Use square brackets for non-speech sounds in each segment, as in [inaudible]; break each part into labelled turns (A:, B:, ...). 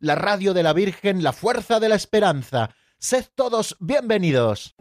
A: la radio de la Virgen, la fuerza de la esperanza. Sed todos bienvenidos.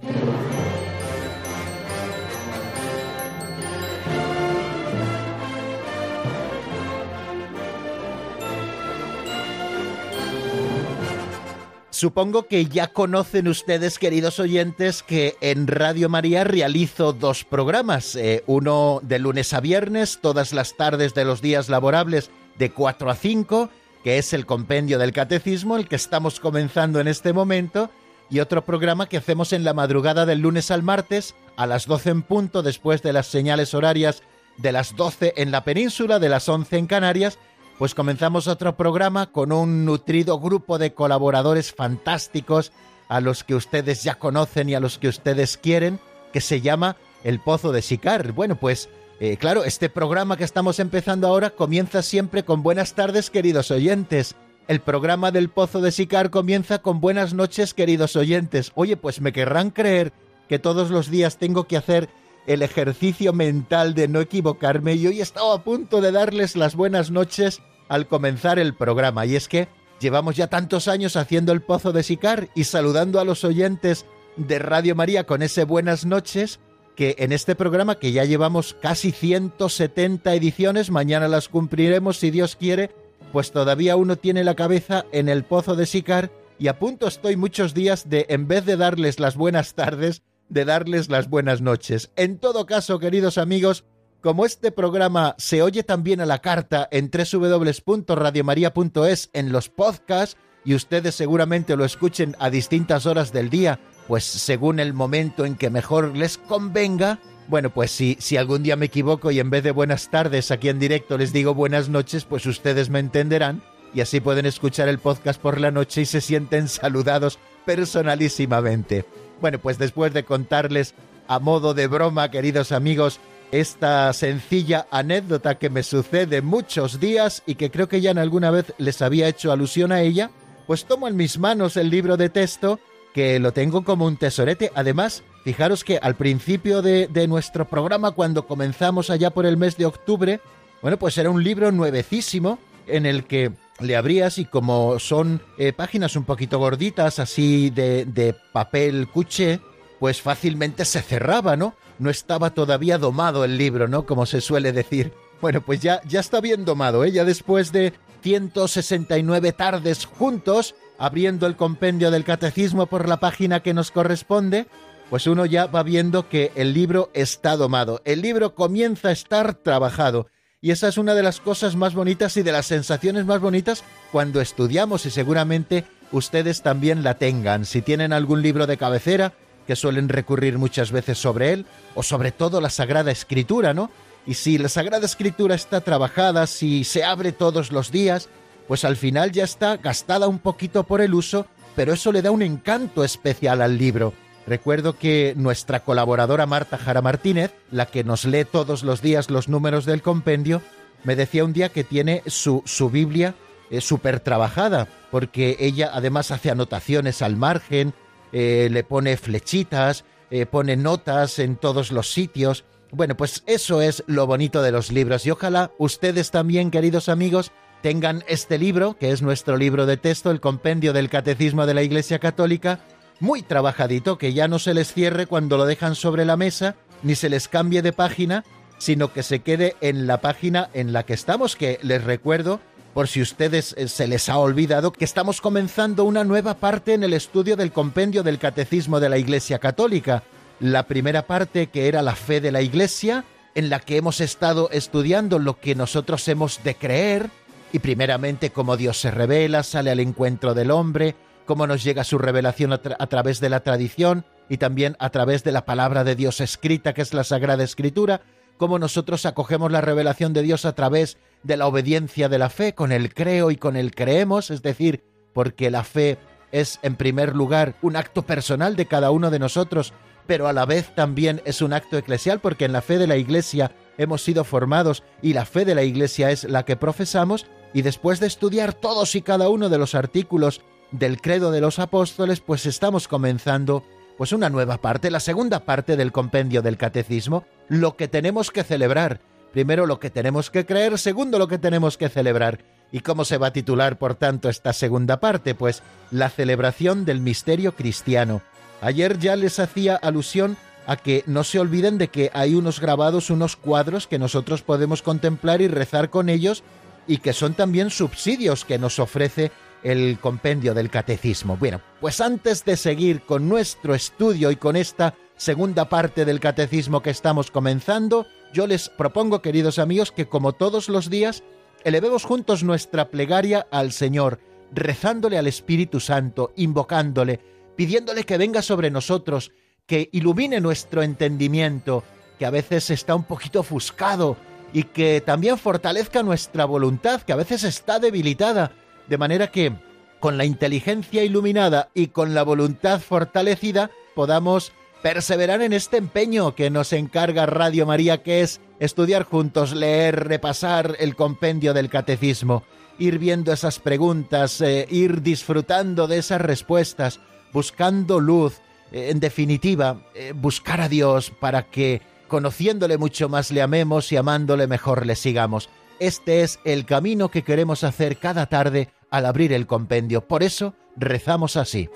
A: Supongo que ya conocen ustedes, queridos oyentes, que en Radio María realizo dos programas, eh, uno de lunes a viernes, todas las tardes de los días laborables de 4 a 5, que es el compendio del catecismo, el que estamos comenzando en este momento, y otro programa que hacemos en la madrugada del lunes al martes, a las 12 en punto, después de las señales horarias de las 12 en la península, de las 11 en Canarias, pues comenzamos otro programa con un nutrido grupo de colaboradores fantásticos a los que ustedes ya conocen y a los que ustedes quieren, que se llama El Pozo de Sicar. Bueno, pues eh, claro, este programa que estamos empezando ahora comienza siempre con buenas tardes, queridos oyentes. El programa del Pozo de Sicar comienza con buenas noches, queridos oyentes. Oye, pues me querrán creer que todos los días tengo que hacer el ejercicio mental de no equivocarme y hoy he estado a punto de darles las buenas noches al comenzar el programa. Y es que llevamos ya tantos años haciendo el Pozo de Sicar y saludando a los oyentes de Radio María con ese buenas noches que en este programa que ya llevamos casi 170 ediciones, mañana las cumpliremos si Dios quiere, pues todavía uno tiene la cabeza en el Pozo de Sicar y a punto estoy muchos días de, en vez de darles las buenas tardes, de darles las buenas noches. En todo caso, queridos amigos, como este programa se oye también a la carta en www.radiomaria.es en los podcasts y ustedes seguramente lo escuchen a distintas horas del día, pues según el momento en que mejor les convenga, bueno, pues si, si algún día me equivoco y en vez de buenas tardes aquí en directo les digo buenas noches, pues ustedes me entenderán y así pueden escuchar el podcast por la noche y se sienten [laughs] saludados personalísimamente. Bueno, pues después de contarles a modo de broma, queridos amigos, esta sencilla anécdota que me sucede muchos días y que creo que ya en alguna vez les había hecho alusión a ella, pues tomo en mis manos el libro de texto que lo tengo como un tesorete. Además, fijaros que al principio de, nuestro programa, cuando comenzamos allá por el mes de octubre, bueno, pues era un libro nuevecísimo en el que le abrías y como son eh, páginas un poquito gorditas, así de, de papel cuché, pues fácilmente se cerraba, ¿no? No estaba todavía domado el libro, ¿no? Como se suele decir. Bueno, pues ya, ya está bien domado, ¿eh? Ya después de 169 tardes juntos, abriendo el compendio del catecismo por la página que nos corresponde, pues uno ya va viendo que el libro está domado. El libro comienza a estar trabajado. Y esa es una de las cosas más bonitas y de las sensaciones más bonitas cuando estudiamos y seguramente ustedes también la tengan. Si tienen algún libro de cabecera, que suelen recurrir muchas veces sobre él, o sobre todo la Sagrada Escritura, ¿no? Y si la Sagrada Escritura está trabajada, si se abre todos los días, pues al final ya está gastada un poquito por el uso, pero eso le da un encanto especial al libro. Recuerdo que nuestra colaboradora Marta Jara Martínez, la que nos lee todos los días los números del compendio, me decía un día que tiene su, su Biblia eh, súper trabajada, porque ella además hace anotaciones al margen, eh, le pone flechitas, eh, pone notas en todos los sitios. Bueno, pues eso es lo bonito de los libros y ojalá ustedes también, queridos amigos, tengan este libro, que es nuestro libro de texto, el compendio del Catecismo de la Iglesia Católica, muy trabajadito, que ya no se les cierre cuando lo dejan sobre la mesa, ni se les cambie de página, sino que se quede en la página en la que estamos, que les recuerdo, por si ustedes eh, se les ha olvidado, que estamos comenzando una nueva parte en el estudio del compendio del Catecismo de la Iglesia Católica. La primera parte que era la fe de la Iglesia, en la que hemos estado estudiando lo que nosotros hemos de creer, y primeramente cómo Dios se revela, sale al encuentro del hombre, cómo nos llega su revelación a, través de la tradición y también a través de la palabra de Dios escrita, que es la Sagrada Escritura, cómo nosotros acogemos la revelación de Dios a través de la obediencia de la fe, con el creo y con el creemos, es decir, porque la fe es en primer lugar un acto personal de cada uno de nosotros, pero a la vez también es un acto eclesial porque en la fe de la Iglesia hemos sido formados y la fe de la Iglesia es la que profesamos y después de estudiar todos y cada uno de los artículos del credo de los apóstoles, pues estamos comenzando pues una nueva parte, la segunda parte del compendio del catecismo, lo que tenemos que celebrar. Primero lo que tenemos que creer, segundo lo que tenemos que celebrar. ¿Y cómo se va a titular, por tanto, esta segunda parte? Pues la celebración del misterio cristiano. Ayer ya les hacía alusión a que no se olviden de que hay unos grabados, unos cuadros que nosotros podemos contemplar y rezar con ellos y que son también subsidios que nos ofrece el compendio del catecismo. Bueno, pues antes de seguir con nuestro estudio y con esta segunda parte del catecismo que estamos comenzando, yo les propongo, queridos amigos, que como todos los días, elevemos juntos nuestra plegaria al Señor, rezándole al Espíritu Santo, invocándole, pidiéndole que venga sobre nosotros, que ilumine nuestro entendimiento, que a veces está un poquito ofuscado, y que también fortalezca nuestra voluntad, que a veces está debilitada, de manera que con la inteligencia iluminada y con la voluntad fortalecida podamos perseverar en este empeño que nos encarga Radio María, que es estudiar juntos, leer, repasar el compendio del catecismo, ir viendo esas preguntas, eh, ir disfrutando de esas respuestas, buscando luz, eh, en definitiva, eh, buscar a Dios para que, conociéndole mucho más, le amemos y amándole mejor le sigamos. Este es el camino que queremos hacer cada tarde al abrir el compendio. Por eso rezamos así.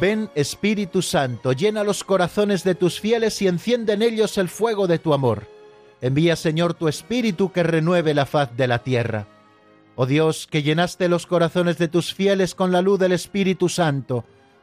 A: Ven Espíritu Santo, llena los corazones de tus fieles y enciende en ellos el fuego de tu amor. Envía Señor tu Espíritu que renueve la faz de la tierra. Oh Dios, que llenaste los corazones de tus fieles con la luz del Espíritu Santo,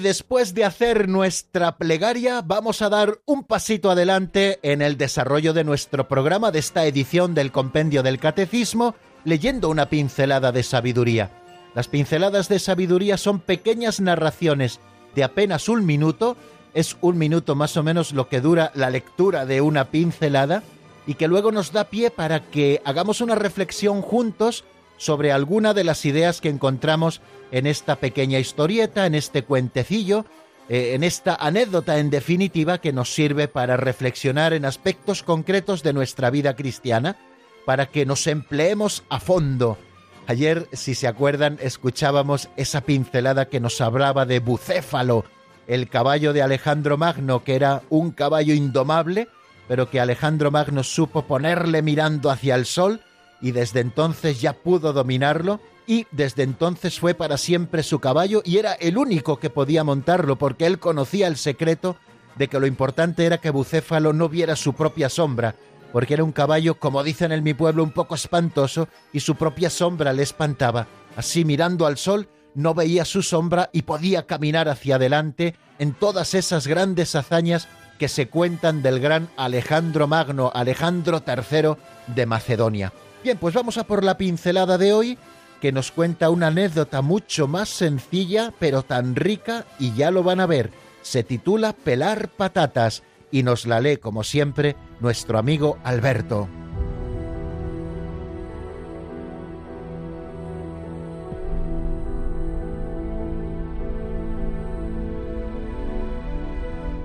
A: Después de hacer nuestra plegaria, vamos a dar un pasito adelante en el desarrollo de nuestro programa de esta edición del Compendio del Catecismo, leyendo una pincelada de sabiduría. Las pinceladas de sabiduría son pequeñas narraciones de apenas un minuto, es un minuto más o menos lo que dura la lectura de una pincelada, y que luego nos da pie para que hagamos una reflexión juntos sobre alguna de las ideas que encontramos en esta pequeña historieta, en este cuentecillo, eh, en esta anécdota en definitiva que nos sirve para reflexionar en aspectos concretos de nuestra vida cristiana, para que nos empleemos a fondo. Ayer, si se acuerdan, escuchábamos esa pincelada que nos hablaba de Bucéfalo, el caballo de Alejandro Magno, que era un caballo indomable, pero que Alejandro Magno supo ponerle mirando hacia el sol y desde entonces ya pudo dominarlo y desde entonces fue para siempre su caballo y era el único que podía montarlo porque él conocía el secreto de que lo importante era que Bucéfalo no viera su propia sombra, porque era un caballo, como dicen en mi pueblo, un poco espantoso y su propia sombra le espantaba. Así mirando al sol no veía su sombra y podía caminar hacia adelante en todas esas grandes hazañas que se cuentan del gran Alejandro Magno, Alejandro III de Macedonia. Bien, pues vamos a por la pincelada de hoy que nos cuenta una anécdota mucho más sencilla, pero tan rica, y ya lo van a ver. Se titula Pelar patatas y nos la lee, como siempre, nuestro amigo Alberto.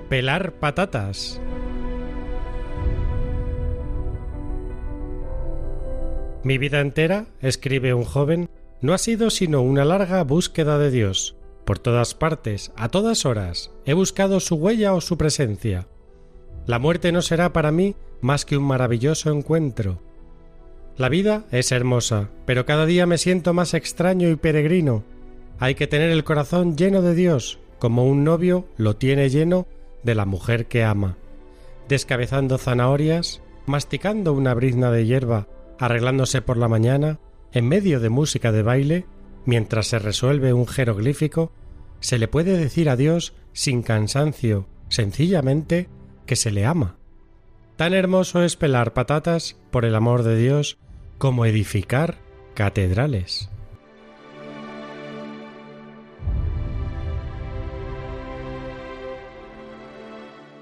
B: Pelar patatas. Mi vida entera, escribe un joven, no ha sido sino una larga búsqueda de Dios. Por todas partes, a todas horas, he buscado su huella o su presencia. La muerte no será para mí más que un maravilloso encuentro. La vida es hermosa, pero cada día me siento más extraño y peregrino. Hay que tener el corazón lleno de Dios, como un novio lo tiene lleno de la mujer que ama. descabezando zanahorias, masticando una brizna de hierba, arreglándose por la mañana, en medio de música de baile, mientras se resuelve un jeroglífico, se le puede decir a Dios sin cansancio, sencillamente, que se le ama. Tan hermoso es pelar patatas por el amor de Dios como edificar catedrales.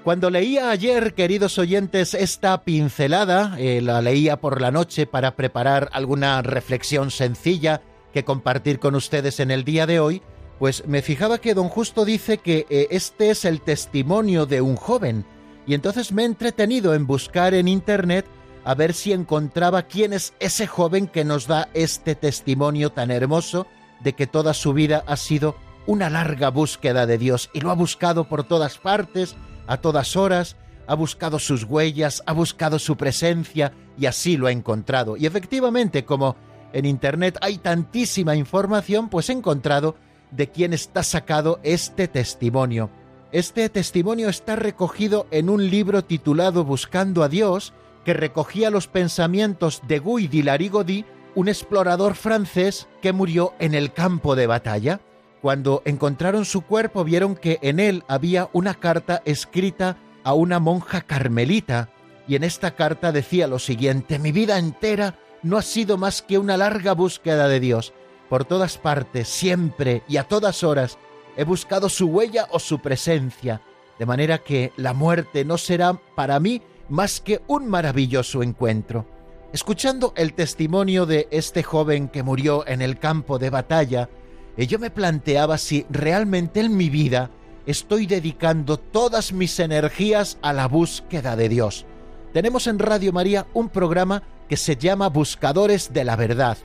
A: Cuando leía ayer, queridos oyentes, esta pincelada, eh, la leía por la noche para preparar alguna reflexión sencilla que compartir con ustedes en el día de hoy, pues me fijaba que don Justo dice que eh, este es el testimonio de un joven, y entonces me he entretenido en buscar en Internet a ver si encontraba quién es ese joven que nos da este testimonio tan hermoso de que toda su vida ha sido una larga búsqueda de Dios y lo ha buscado por todas partes, a todas horas, ha buscado sus huellas, ha buscado su presencia y así lo ha encontrado. Y efectivamente, como en Internet hay tantísima información, pues he encontrado de quién está sacado este testimonio. Este testimonio está recogido en un libro titulado Buscando a Dios, que recogía los pensamientos de Guy de Larigody, un explorador francés que murió en el campo de batalla. Cuando encontraron su cuerpo vieron que en él había una carta escrita a una monja carmelita, y en esta carta decía lo siguiente, mi vida entera no ha sido más que una larga búsqueda de Dios. Por todas partes, siempre y a todas horas, he buscado su huella o su presencia, de manera que la muerte no será para mí más que un maravilloso encuentro. Escuchando el testimonio de este joven que murió en el campo de batalla, yo me planteaba si realmente en mi vida estoy dedicando todas mis energías a la búsqueda de Dios. Tenemos en Radio María un programa que se llama Buscadores de la Verdad.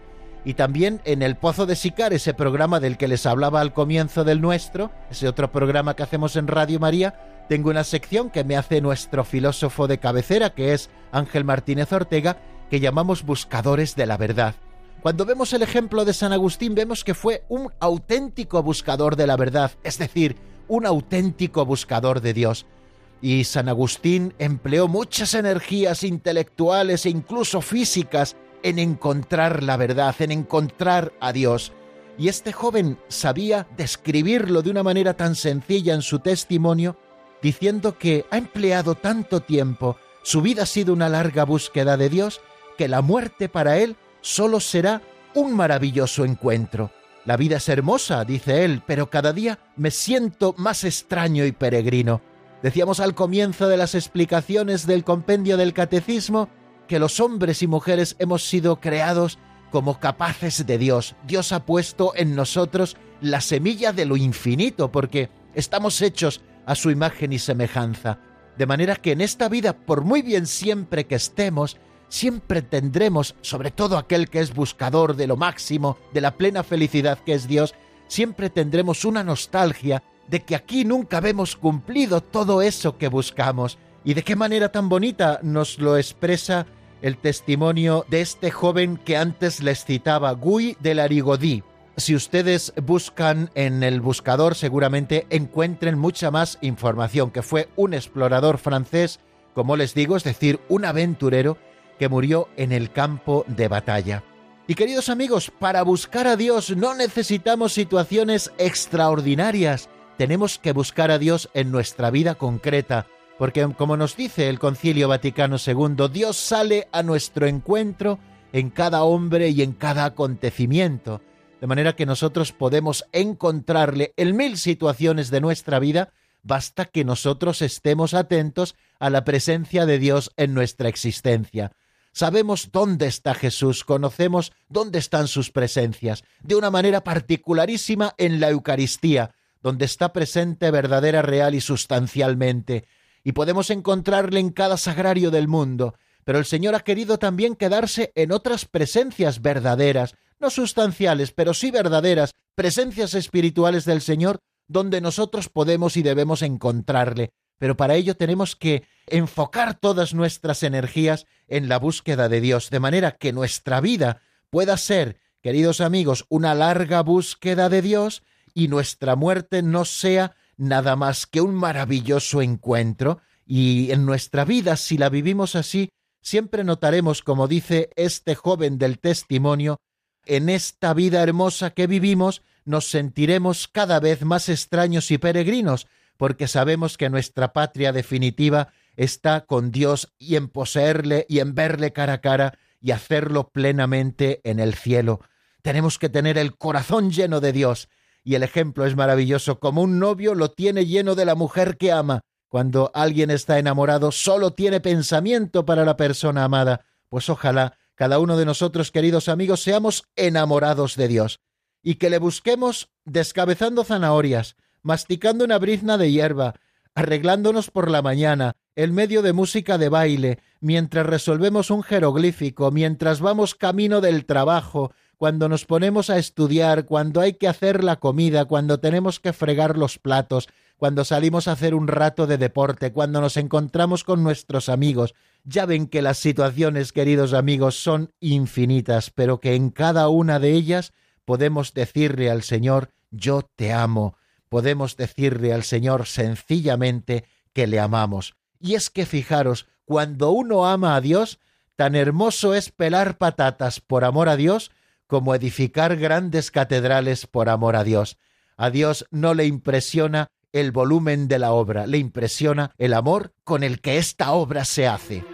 A: Y también en El Pozo de Sicar, ese programa del que les hablaba al comienzo del nuestro, ese otro programa que hacemos en Radio María, tengo una sección que me hace nuestro filósofo de cabecera, que es Ángel Martínez Ortega, que llamamos Buscadores de la Verdad. Cuando vemos el ejemplo de San Agustín vemos que fue un auténtico buscador de la verdad, es decir, un auténtico buscador de Dios. Y San Agustín empleó muchas energías intelectuales e incluso físicas en encontrar la verdad, en encontrar a Dios. Y este joven sabía describirlo de una manera tan sencilla en su testimonio, diciendo que ha empleado tanto tiempo, su vida ha sido una larga búsqueda de Dios, que la muerte para él solo será un maravilloso encuentro. La vida es hermosa, dice él, pero cada día me siento más extraño y peregrino. Decíamos al comienzo de las explicaciones del compendio del catecismo que los hombres y mujeres hemos sido creados como capaces de Dios. Dios ha puesto en nosotros la semilla de lo infinito, porque estamos hechos a su imagen y semejanza. De manera que en esta vida, por muy bien siempre que estemos, siempre tendremos, sobre todo aquel que es buscador de lo máximo, de la plena felicidad que es Dios, siempre tendremos una nostalgia de que aquí nunca hemos cumplido todo eso que buscamos. Y de qué manera tan bonita nos lo expresa el testimonio de este joven que antes les citaba, Guy de Larigodí. Si ustedes buscan en el buscador seguramente encuentren mucha más información, que fue un explorador francés, como les digo, es decir, un aventurero que murió en el campo de batalla. Y queridos amigos, para buscar a Dios no necesitamos situaciones extraordinarias, tenemos que buscar a Dios en nuestra vida concreta, porque como nos dice el Concilio Vaticano II, Dios sale a nuestro encuentro en cada hombre y en cada acontecimiento, de manera que nosotros podemos encontrarle en mil situaciones de nuestra vida, basta que nosotros estemos atentos a la presencia de Dios en nuestra existencia. Sabemos dónde está Jesús, conocemos dónde están sus presencias, de una manera particularísima en la Eucaristía, donde está presente verdadera, real y sustancialmente, y podemos encontrarle en cada sagrario del mundo, pero el Señor ha querido también quedarse en otras presencias verdaderas, no sustanciales, pero sí verdaderas, presencias espirituales del Señor, donde nosotros podemos y debemos encontrarle pero para ello tenemos que enfocar todas nuestras energías en la búsqueda de Dios, de manera que nuestra vida pueda ser, queridos amigos, una larga búsqueda de Dios y nuestra muerte no sea nada más que un maravilloso encuentro, Y en nuestra vida, si la vivimos así, siempre notaremos, como dice este joven del testimonio, en esta vida hermosa que vivimos, nos sentiremos cada vez más extraños y peregrinos, porque sabemos que nuestra patria definitiva está con Dios y en poseerle y en verle cara a cara y hacerlo plenamente en el cielo. Tenemos que tener el corazón lleno de Dios, y el ejemplo es maravilloso, como un novio lo tiene lleno de la mujer que ama. Cuando alguien está enamorado, solo tiene pensamiento para la persona amada. Pues ojalá cada uno de nosotros, queridos amigos, seamos enamorados de Dios, y que le busquemos descabezando zanahorias, masticando una brizna de hierba, arreglándonos por la mañana, en medio de música de baile, mientras resolvemos un jeroglífico, mientras vamos camino del trabajo, cuando nos ponemos a estudiar, cuando hay que hacer la comida, cuando tenemos que fregar los platos, cuando salimos a hacer un rato de deporte, cuando nos encontramos con nuestros amigos. Ya ven que las situaciones, queridos amigos, son infinitas, pero que en cada una de ellas podemos decirle al Señor, yo te amo. Podemos decirle al Señor sencillamente que le amamos. Y es que fijaros, cuando uno ama a Dios, tan hermoso es pelar patatas por amor a Dios, como edificar grandes catedrales por amor a Dios. A Dios no le impresiona el volumen de la obra, le impresiona el amor con el que esta obra se hace.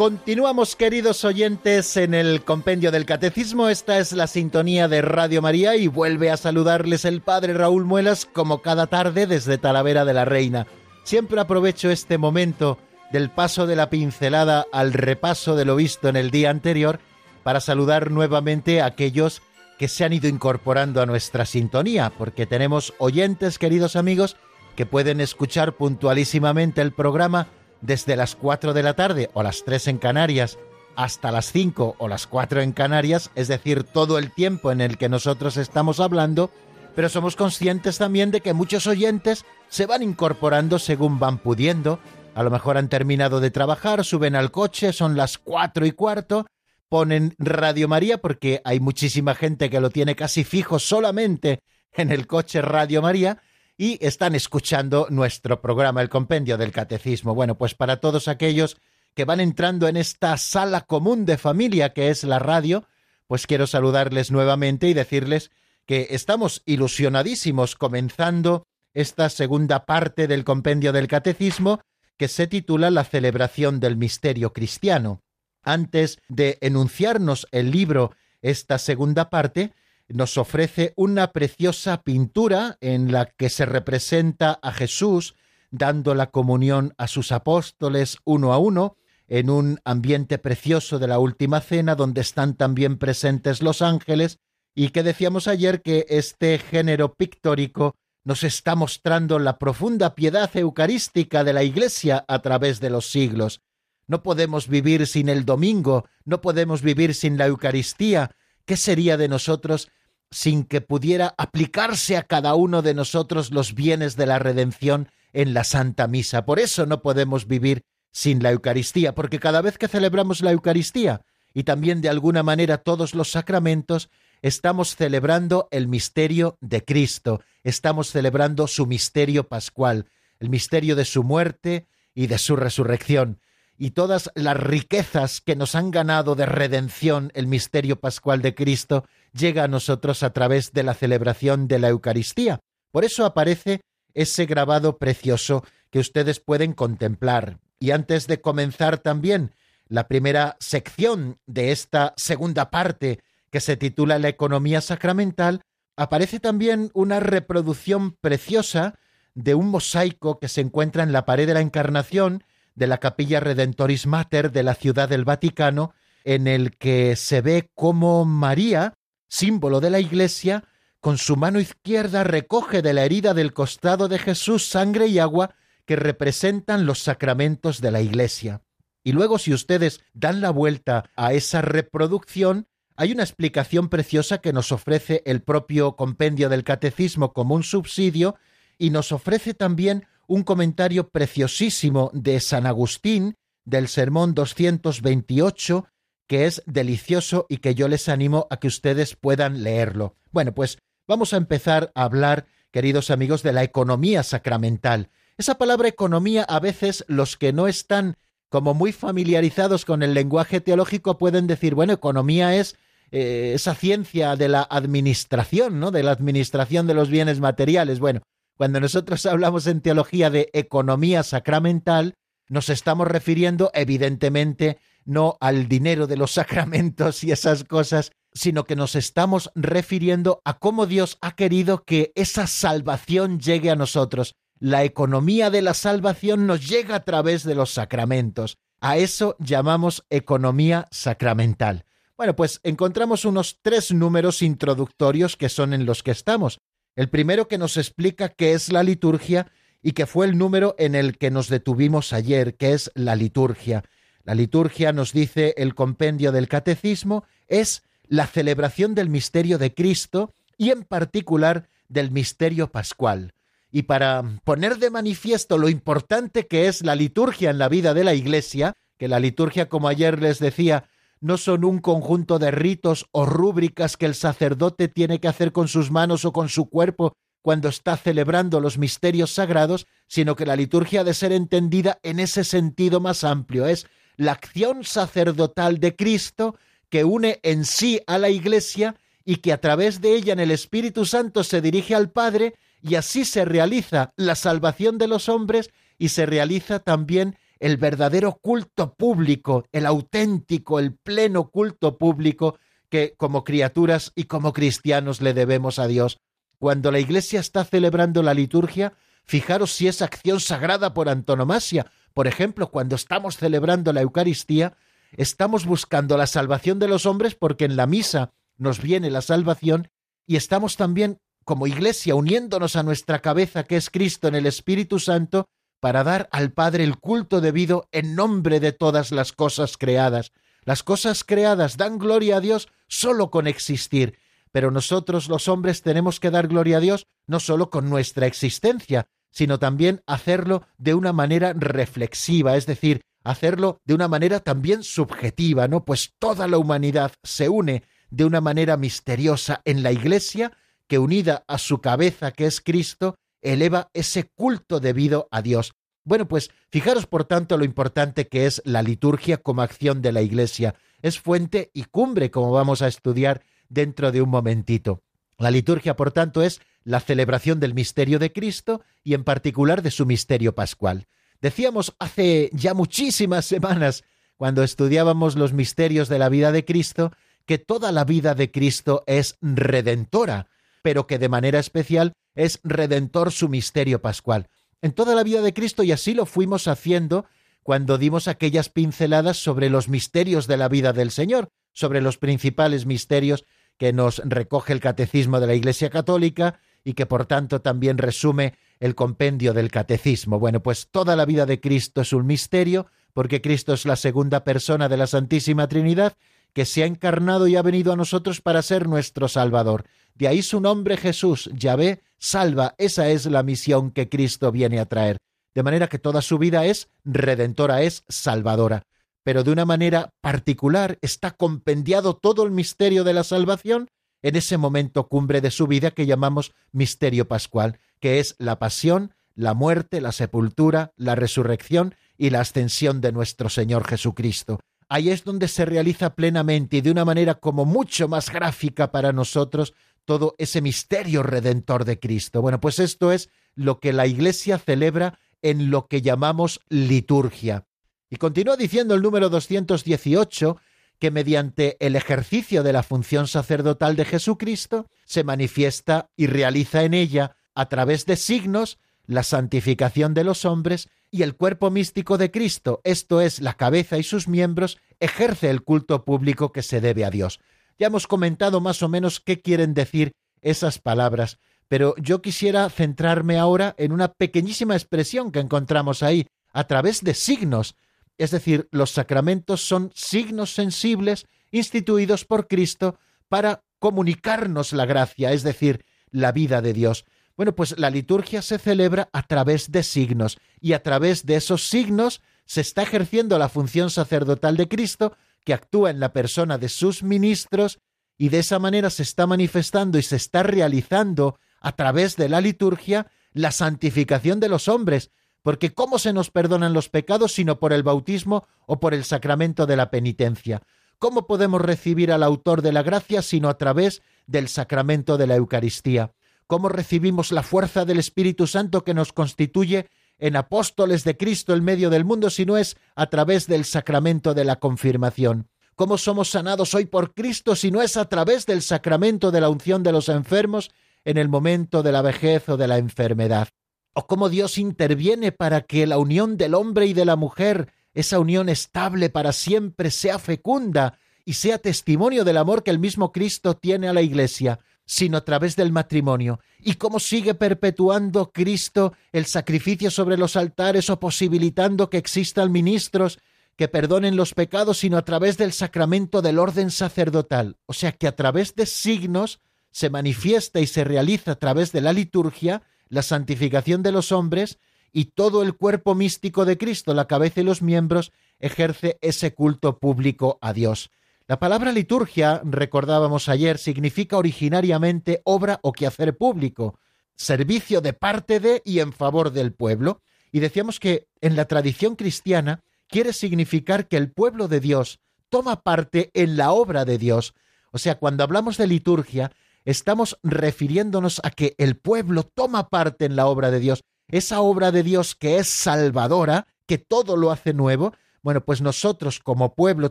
A: Continuamos, queridos oyentes, en el compendio del Catecismo. Esta es la sintonía de Radio María y vuelve a saludarles el Padre Raúl Muelas como cada tarde desde Talavera de la Reina. Siempre aprovecho este momento del paso de la pincelada al repaso de lo visto en el día anterior para saludar nuevamente a aquellos que se han ido incorporando a nuestra sintonía, porque tenemos oyentes, queridos amigos, que pueden escuchar puntualísimamente el programa desde las 4 de la tarde o las 3 en Canarias hasta las 5 o las 4 en Canarias, es decir, todo el tiempo en el que nosotros estamos hablando, pero somos conscientes también de que muchos oyentes se van incorporando según van pudiendo. A lo mejor han terminado de trabajar, suben al coche, son las 4 y cuarto, ponen Radio María porque hay muchísima gente que lo tiene casi fijo solamente en el coche Radio María y están escuchando nuestro programa, el Compendio del Catecismo. Bueno, pues para todos aquellos que van entrando en esta sala común de familia que es la radio, pues quiero saludarles nuevamente y decirles que estamos ilusionadísimos comenzando esta segunda parte del Compendio del Catecismo que se titula La celebración del misterio cristiano. Antes de enunciarnos el libro esta segunda parte, nos ofrece una preciosa pintura en la que se representa a Jesús dando la comunión a sus apóstoles uno a uno, en un ambiente precioso de la última cena donde están también presentes los ángeles, y que decíamos ayer que este género pictórico nos está mostrando la profunda piedad eucarística de la Iglesia a través de los siglos. No podemos vivir sin el domingo, no podemos vivir sin la Eucaristía. ¿Qué sería de nosotros sin que pudiera aplicarse a cada uno de nosotros los bienes de la redención en la Santa Misa. Por eso no podemos vivir sin la Eucaristía, porque cada vez que celebramos la Eucaristía y también de alguna manera todos los sacramentos, estamos celebrando el misterio de Cristo, estamos celebrando su misterio pascual, el misterio de su muerte y de su resurrección y todas las riquezas que nos han ganado de redención el misterio pascual de Cristo llega a nosotros a través de la celebración de la Eucaristía. Por eso aparece ese grabado precioso que ustedes pueden contemplar. Y antes de comenzar también la primera sección de esta segunda parte que se titula La economía sacramental, aparece también una reproducción preciosa de un mosaico que se encuentra en la pared de la Encarnación de la Capilla Redentoris Mater de la Ciudad del Vaticano, en el que se ve cómo María, símbolo de la Iglesia, con su mano izquierda recoge de la herida del costado de Jesús sangre y agua que representan los sacramentos de la Iglesia. Y luego si ustedes dan la vuelta a esa reproducción, Hay una explicación preciosa que nos ofrece el propio compendio del catecismo como un subsidio y nos ofrece también un comentario preciosísimo de San Agustín del Sermón 228 que es delicioso y que yo les animo a que ustedes puedan leerlo. Bueno, pues vamos a empezar a hablar, queridos amigos, de la economía sacramental. Esa palabra economía a veces los que no están como muy familiarizados con el lenguaje teológico pueden decir, bueno, economía es eh, esa ciencia de la administración, ¿no? De la administración de los bienes materiales. Bueno, cuando nosotros [laughs] hablamos en teología de economía sacramental, nos estamos refiriendo evidentemente no al dinero de los [laughs] sacramentos y esas cosas, sino que nos estamos refiriendo a cómo Dios ha querido que esa salvación llegue a nosotros. La economía de la salvación nos llega a través de los sacramentos. A eso llamamos economía sacramental. Bueno, pues encontramos unos tres números introductorios que son en los que estamos. El primero que nos explica qué es la liturgia y que fue el número en el que nos detuvimos ayer, que es la liturgia. La liturgia, nos dice el compendio del catecismo, es la celebración del misterio de Cristo y en particular del misterio pascual. Y para poner de manifiesto lo importante que es la liturgia en la vida de la Iglesia, que la liturgia, como ayer les decía, no son un conjunto de ritos o rúbricas que el sacerdote tiene que hacer con sus manos o con su cuerpo cuando está celebrando los misterios sagrados, sino que la liturgia ha de ser entendida en ese sentido más amplio, es la acción sacerdotal de Cristo que une en sí a la Iglesia y que a través de ella en el Espíritu Santo se dirige al Padre y así se realiza la salvación de los hombres y se realiza también el verdadero culto público, el auténtico, el pleno culto público que como criaturas y como cristianos le debemos a Dios. Cuando la Iglesia está celebrando la liturgia, fijaros si es acción sagrada por antonomasia, por ejemplo, cuando estamos celebrando la Eucaristía, estamos buscando la salvación de los hombres porque en la misa nos viene la salvación y estamos también como iglesia uniéndonos a nuestra cabeza que es Cristo en el Espíritu Santo para dar al Padre el culto debido en nombre de todas las cosas creadas. Las cosas creadas dan gloria a Dios solo con existir, pero nosotros los hombres tenemos que dar gloria a Dios no solo con nuestra existencia, sino también hacerlo de una manera reflexiva, es decir, hacerlo de una manera también subjetiva, ¿no? Pues toda la humanidad se une de una manera misteriosa en la Iglesia, que unida a su cabeza, que es Cristo, eleva ese culto debido a Dios. Bueno, pues fijaros por tanto lo importante que es la liturgia como acción de la Iglesia. Es fuente y cumbre, como vamos a estudiar dentro de un momentito. La liturgia, por tanto, es la celebración del misterio de Cristo y en particular de su misterio pascual. Decíamos hace ya muchísimas semanas, cuando estudiábamos los misterios de la vida de Cristo, que toda la vida de Cristo es redentora, pero que de manera especial es redentor su misterio pascual. En toda la vida de Cristo, y así lo fuimos haciendo cuando dimos aquellas pinceladas sobre los misterios de la vida del Señor, sobre los principales misterios que nos recoge el Catecismo de la Iglesia Católica y que por tanto también resume el compendio del catecismo. Bueno, pues toda la vida de Cristo es un misterio, porque Cristo es la segunda persona de la Santísima Trinidad, que se ha encarnado y ha venido a nosotros para ser nuestro Salvador. De ahí su nombre Jesús, Yahvé, salva. Esa es la misión que Cristo viene a traer. De manera que toda su vida es redentora, es salvadora. Pero de una manera particular está compendiado todo el misterio de la salvación en ese momento cumbre de su vida que llamamos misterio pascual, que es la pasión, la muerte, la sepultura, la resurrección y la ascensión de nuestro Señor Jesucristo. Ahí es donde se realiza plenamente y de una manera como mucho más gráfica para nosotros todo ese misterio redentor de Cristo. Bueno, pues esto es lo que la Iglesia celebra en lo que llamamos liturgia. Y continúa diciendo el número 218 que mediante el ejercicio de la función sacerdotal de Jesucristo se manifiesta y realiza en ella, a través de signos, la santificación de los hombres y el cuerpo místico de Cristo, esto es, la cabeza y sus miembros, ejerce el culto público que se debe a Dios. Ya hemos comentado más o menos qué quieren decir esas palabras, pero yo quisiera centrarme ahora en una pequeñísima expresión que encontramos ahí, a través de signos, es decir, los sacramentos son signos sensibles instituidos por Cristo para comunicarnos la gracia, es decir, la vida de Dios. Bueno, pues la liturgia se celebra a través de signos y a través de esos signos se está ejerciendo la función sacerdotal de Cristo que actúa en la persona de sus ministros y de esa manera se está manifestando y se está realizando a través de la liturgia la santificación de los hombres, porque ¿cómo se nos perdonan los pecados sino por el bautismo o por el sacramento de la penitencia? ¿Cómo podemos recibir al autor de la gracia sino a través del sacramento de la Eucaristía? ¿Cómo recibimos la fuerza del Espíritu Santo que nos constituye en apóstoles de Cristo en medio del mundo si no es a través del sacramento de la confirmación? ¿Cómo somos sanados hoy por Cristo si no es a través del sacramento de la unción de los enfermos en el momento de la vejez o de la enfermedad? ¿O cómo Dios interviene para que la unión del hombre y de la mujer, esa unión estable para siempre, sea fecunda y sea testimonio del amor que el mismo Cristo tiene a la Iglesia? sino a través del matrimonio. ¿Y cómo sigue perpetuando Cristo el sacrificio sobre los altares o posibilitando que existan ministros que perdonen los pecados, sino a través del sacramento del orden sacerdotal? O sea que a través de signos se manifiesta y se realiza a través de la liturgia la santificación de los hombres y todo el cuerpo místico de Cristo, la cabeza y los miembros, ejerce ese culto público a Dios. La palabra liturgia, recordábamos ayer, significa originariamente obra o quehacer público, servicio de parte de y en favor del pueblo, y decíamos que en la tradición cristiana quiere significar que el pueblo de Dios toma parte en la obra de Dios. O sea, cuando hablamos de liturgia, estamos refiriéndonos a que el pueblo toma parte en la obra de Dios, esa obra de Dios que es salvadora, que todo lo hace nuevo, bueno, pues nosotros como pueblo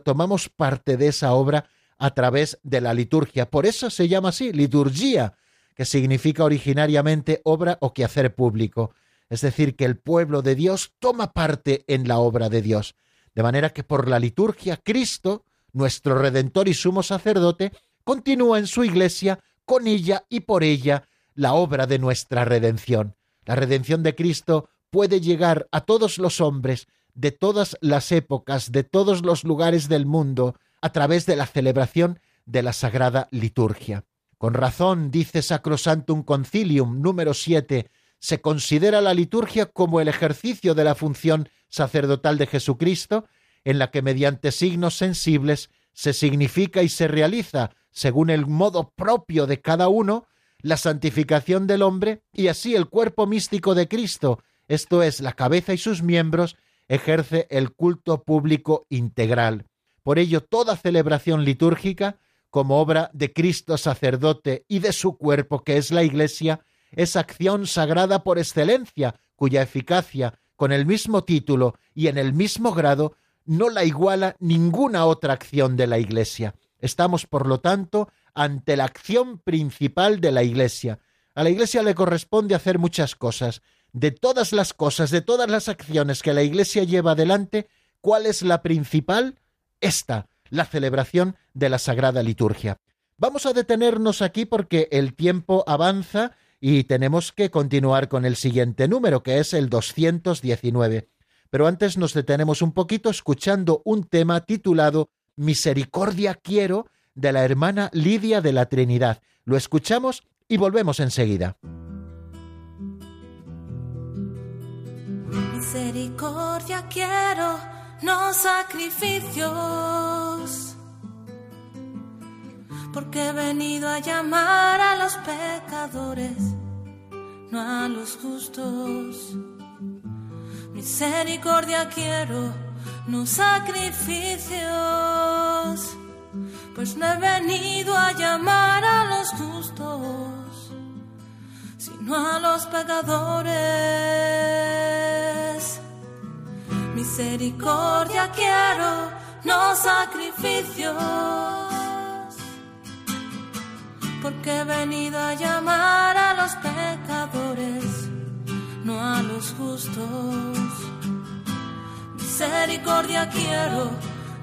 A: tomamos parte de esa obra a través de la liturgia. Por eso se llama así, liturgia, que significa originariamente obra o quehacer público. Es decir, que el pueblo de Dios toma parte en la obra de Dios. De manera que por la liturgia Cristo, nuestro Redentor y sumo sacerdote, continúa en su iglesia con ella y por ella la obra de nuestra redención. La redención de Cristo puede llegar a todos los hombres de todas las épocas, de todos los lugares del mundo, a través de la celebración de la Sagrada Liturgia. Con razón, dice Sacrosantum Concilium número 7, se considera la liturgia como el ejercicio de la función sacerdotal de Jesucristo, en la que mediante signos sensibles se significa y se realiza, según el modo propio de cada uno, la santificación del hombre y así el cuerpo místico de Cristo, esto es, la cabeza y sus miembros, ejerce el culto público integral. Por ello, toda celebración litúrgica, como obra de Cristo sacerdote y de su cuerpo, que es la Iglesia, es acción sagrada por excelencia, cuya eficacia, con el mismo título y en el mismo grado, no la iguala ninguna otra acción de la Iglesia. Estamos, por lo tanto, ante la acción principal de la Iglesia. A la Iglesia le corresponde hacer muchas cosas, de todas las cosas, de todas las acciones que la Iglesia lleva adelante, ¿cuál es la principal? Esta, la celebración de la Sagrada Liturgia. Vamos a detenernos aquí porque el tiempo avanza y tenemos que continuar con el siguiente número, que es el 219. Pero antes nos detenemos un poquito escuchando un tema titulado Misericordia quiero de la hermana Lidia de la Trinidad. Lo escuchamos y volvemos enseguida.
C: Misericordia quiero, no sacrificios. Porque he venido a llamar a los pecadores, no a los justos. Misericordia quiero, no sacrificios. Pues no he venido a llamar a los justos, sino a los pecadores. Misericordia quiero, no sacrificios, porque he venido a llamar a los pecadores, no a los justos. Misericordia quiero,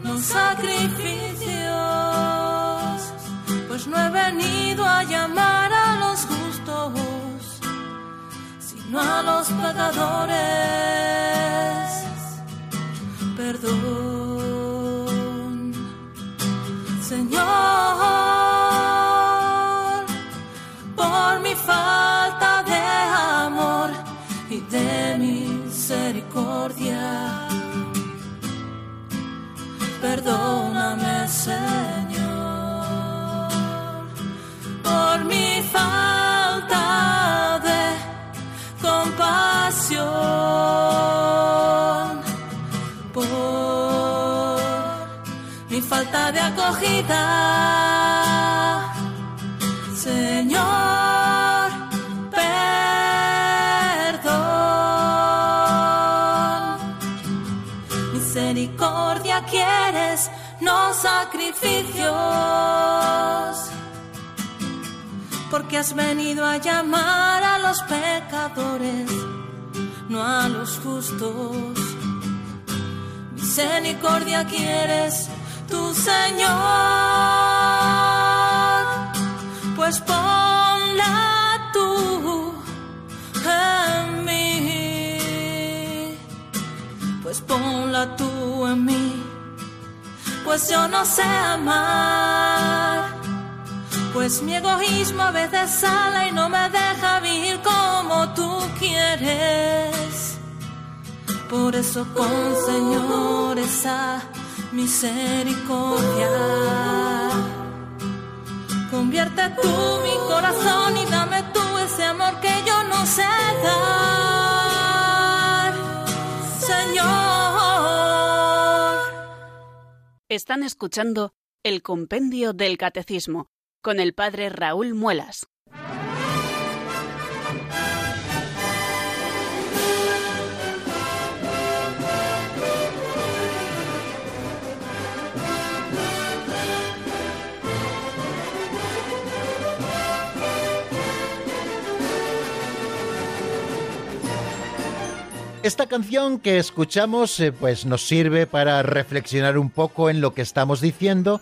C: no sacrificios, pues no he venido a llamar a los justos, sino a los pecadores Has venido a llamar a los pecadores, no a los justos. Misericordia quieres, tu Señor. Pues ponla tú en mí. Pues ponla tú en mí pues yo no sé amar. Pues mi egoísmo a veces sale y no me deja vivir como tú quieres. Por eso con Señor esa misericordia. Convierte tú mi corazón y dame tú ese amor que yo no sé dar. Señor.
D: Están escuchando el Compendio del Catecismo con el Padre Raúl Muelas.
A: Esta canción que escuchamos eh, pues nos sirve para reflexionar un poco en lo que estamos diciendo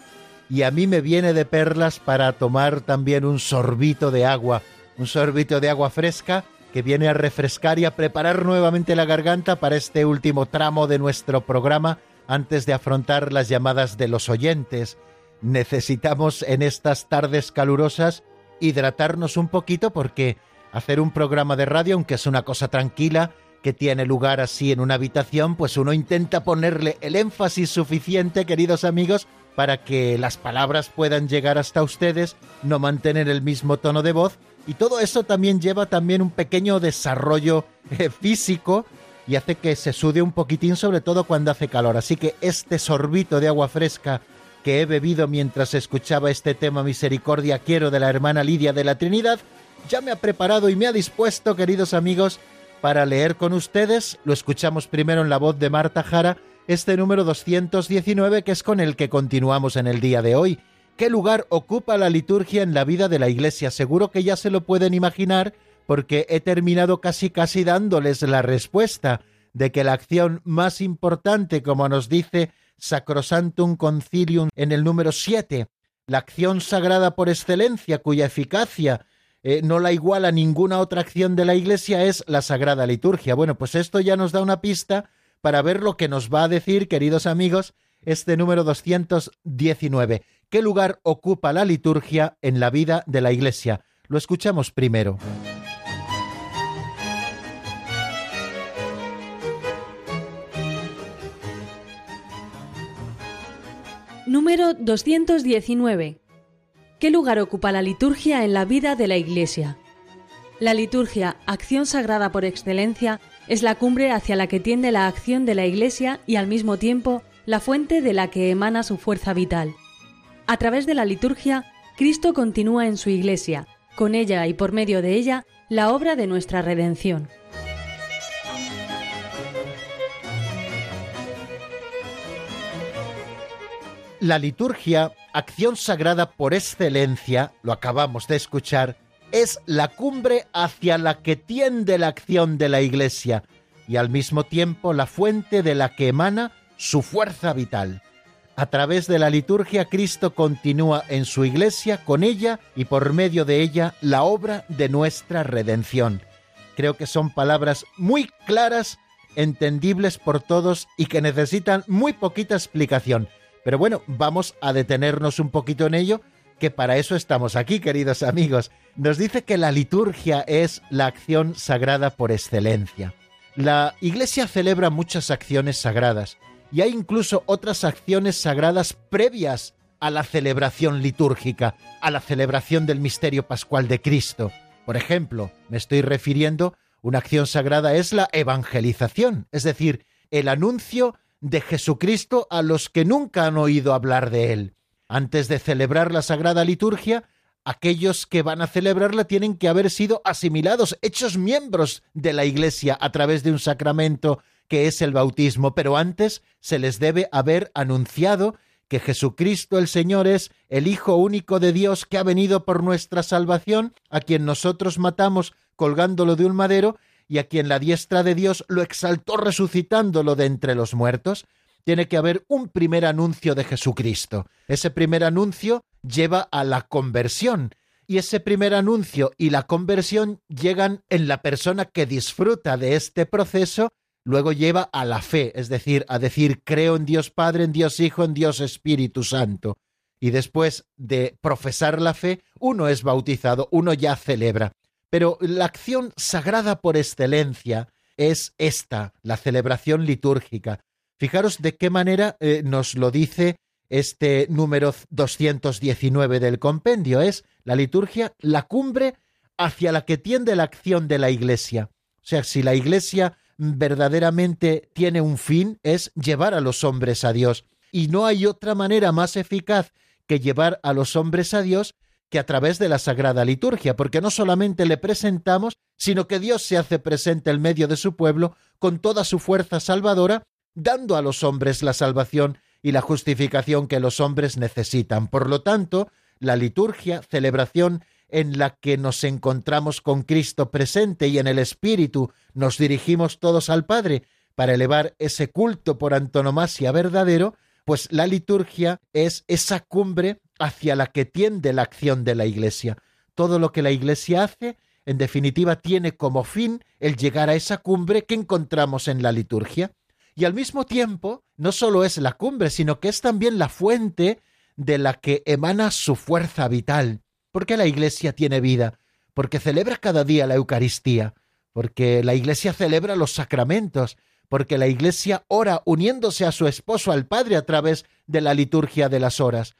A: y a mí me viene de perlas para tomar también un sorbito de agua, un sorbito de agua fresca que viene a refrescar y a preparar nuevamente la garganta para este último tramo de nuestro programa antes de afrontar las llamadas de los oyentes. Necesitamos en estas tardes calurosas hidratarnos un poquito porque hacer un programa de radio, aunque es una cosa tranquila, que tiene lugar así en una habitación, pues uno intenta ponerle el énfasis suficiente, queridos amigos, para que las palabras puedan llegar hasta ustedes, no mantener el mismo tono de voz, y todo eso también lleva también un pequeño desarrollo eh, físico y hace que se sude un poquitín, sobre todo cuando hace calor. Así que este sorbito de agua fresca que he bebido mientras escuchaba este tema Misericordia Quiero de la hermana Lidia de la Trinidad, ya me ha preparado y me ha dispuesto, queridos amigos, para leer con ustedes. Lo escuchamos primero en la voz de Marta Jara, este número 219 que es con el que continuamos en el día de hoy. ¿Qué lugar ocupa la liturgia en la vida de la Iglesia? Seguro que ya se lo pueden imaginar porque he terminado casi casi dándoles la respuesta de que la acción más importante, como nos dice Sacrosantum Concilium en el número 7, la acción sagrada por excelencia, cuya eficacia eh, no la iguala ninguna otra acción de la Iglesia es la Sagrada Liturgia. Bueno, pues esto ya nos da una pista para ver lo que nos va a decir, queridos amigos, este número 219. ¿Qué lugar ocupa la liturgia en la vida de la Iglesia? Lo escuchamos primero.
E: Número 219. ¿Qué lugar ocupa la liturgia en la vida de la Iglesia? La liturgia, acción sagrada por excelencia, es la cumbre hacia la que tiende la acción de la Iglesia y al mismo tiempo la fuente de la que emana su fuerza vital. A través de la liturgia, Cristo continúa en su Iglesia, con ella y por medio de ella, la obra de nuestra redención.
A: La liturgia acción sagrada por excelencia, lo acabamos de escuchar, es la cumbre hacia la que tiende la acción de la Iglesia y al mismo tiempo la fuente de la que emana su fuerza vital. A través de la liturgia Cristo continúa en su Iglesia, con ella y por medio de ella la obra de nuestra redención. Creo que son palabras muy claras, entendibles por todos y que necesitan muy poquita explicación. Pero bueno, vamos a detenernos un poquito en ello que para eso estamos aquí, queridos amigos. Nos dice que la liturgia es la acción sagrada por excelencia. La Iglesia celebra muchas acciones sagradas y hay incluso otras acciones sagradas previas a la celebración litúrgica, a la celebración del misterio pascual de Cristo. Por ejemplo, me estoy refiriendo, una acción sagrada es la evangelización, es decir, el anuncio de Jesucristo a los que nunca han oído hablar de él. Antes de celebrar la Sagrada Liturgia, aquellos que van a celebrarla tienen que haber sido asimilados, hechos miembros de la Iglesia a través de un sacramento que es el bautismo, pero antes se les debe haber anunciado que Jesucristo el Señor es el Hijo único de Dios que ha venido por nuestra salvación, a quien nosotros matamos colgándolo de un madero y a quien la diestra de Dios lo exaltó resucitándolo de entre los muertos, tiene que haber un primer anuncio de Jesucristo. Ese primer anuncio lleva a la conversión, y ese primer anuncio y la conversión llegan en la persona que disfruta de este proceso, luego lleva a la fe, es decir, a decir creo en Dios Padre, en Dios Hijo, en Dios Espíritu Santo. Y después de profesar la fe, uno es bautizado, uno ya celebra. Pero la acción sagrada por excelencia es esta, la celebración litúrgica. Fijaros de qué manera eh, nos lo dice este número 219 del compendio. Es la liturgia, la cumbre hacia la que tiende la acción de la Iglesia. O sea, si la Iglesia verdaderamente tiene un fin, es llevar a los hombres a Dios. Y no hay otra manera más eficaz que llevar a los hombres a Dios que a través de la Sagrada Liturgia, porque no solamente le presentamos, sino que Dios se hace presente en medio de su pueblo con toda su fuerza salvadora, dando a los hombres la salvación y la justificación que los hombres necesitan. Por lo tanto, la liturgia, celebración en la que nos encontramos con Cristo presente y en el Espíritu nos dirigimos todos al Padre para elevar ese culto por antonomasia verdadero, pues la liturgia es esa cumbre hacia la que tiende la acción de la Iglesia. Todo lo que la Iglesia hace, en definitiva, tiene como fin el llegar a esa cumbre que encontramos en la liturgia. Y al mismo tiempo, no solo es la cumbre, sino que es también la fuente de la que emana su fuerza vital. Porque la Iglesia tiene vida, porque celebra cada día la Eucaristía, porque la Iglesia celebra los sacramentos, porque la Iglesia ora uniéndose a su esposo, al Padre, a través de la liturgia de las horas,